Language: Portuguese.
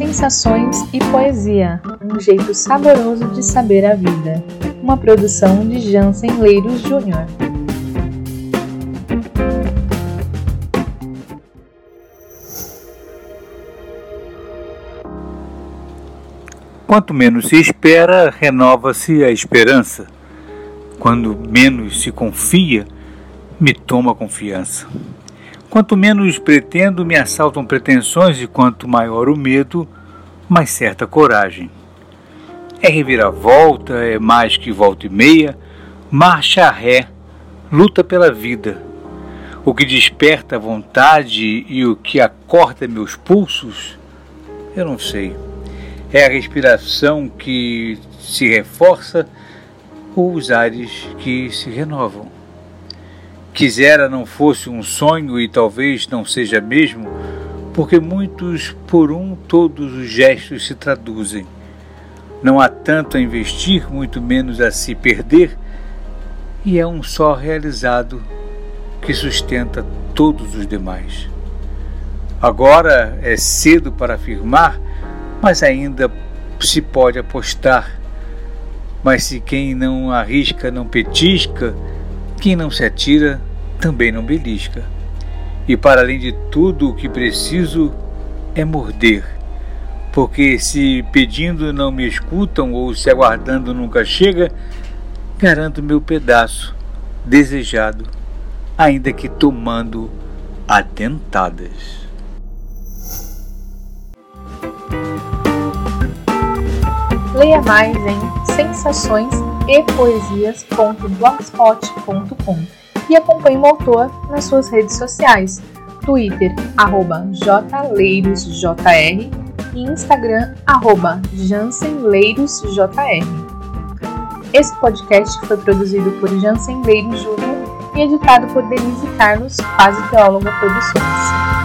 Sensações e Poesia, um jeito saboroso de saber a vida. Uma produção de Jansen Leiros Júnior. Quanto menos se espera, renova-se a esperança. Quando menos se confia, me toma confiança. Quanto menos pretendo, me assaltam pretensões, e quanto maior o medo, mais certa coragem. É reviravolta, é mais que volta e meia, marcha a ré, luta pela vida. O que desperta a vontade e o que acorda meus pulsos, eu não sei. É a respiração que se reforça ou os ares que se renovam. Quisera não fosse um sonho e talvez não seja mesmo, porque muitos por um todos os gestos se traduzem. Não há tanto a investir, muito menos a se perder, e é um só realizado que sustenta todos os demais. Agora é cedo para afirmar, mas ainda se pode apostar. Mas se quem não arrisca não petisca, quem não se atira também não belisca. E para além de tudo, o que preciso é morder. Porque se pedindo não me escutam ou se aguardando nunca chega, garanto meu pedaço desejado, ainda que tomando atentadas. Leia mais em sensações e poesias.blogspot.com e acompanhe o autor nas suas redes sociais, Twitter, arroba jleirosjr e Instagram, arroba jansenleirosjr. Esse podcast foi produzido por Jansen Leiros Júnior e editado por Denise Carlos, quase teóloga produções.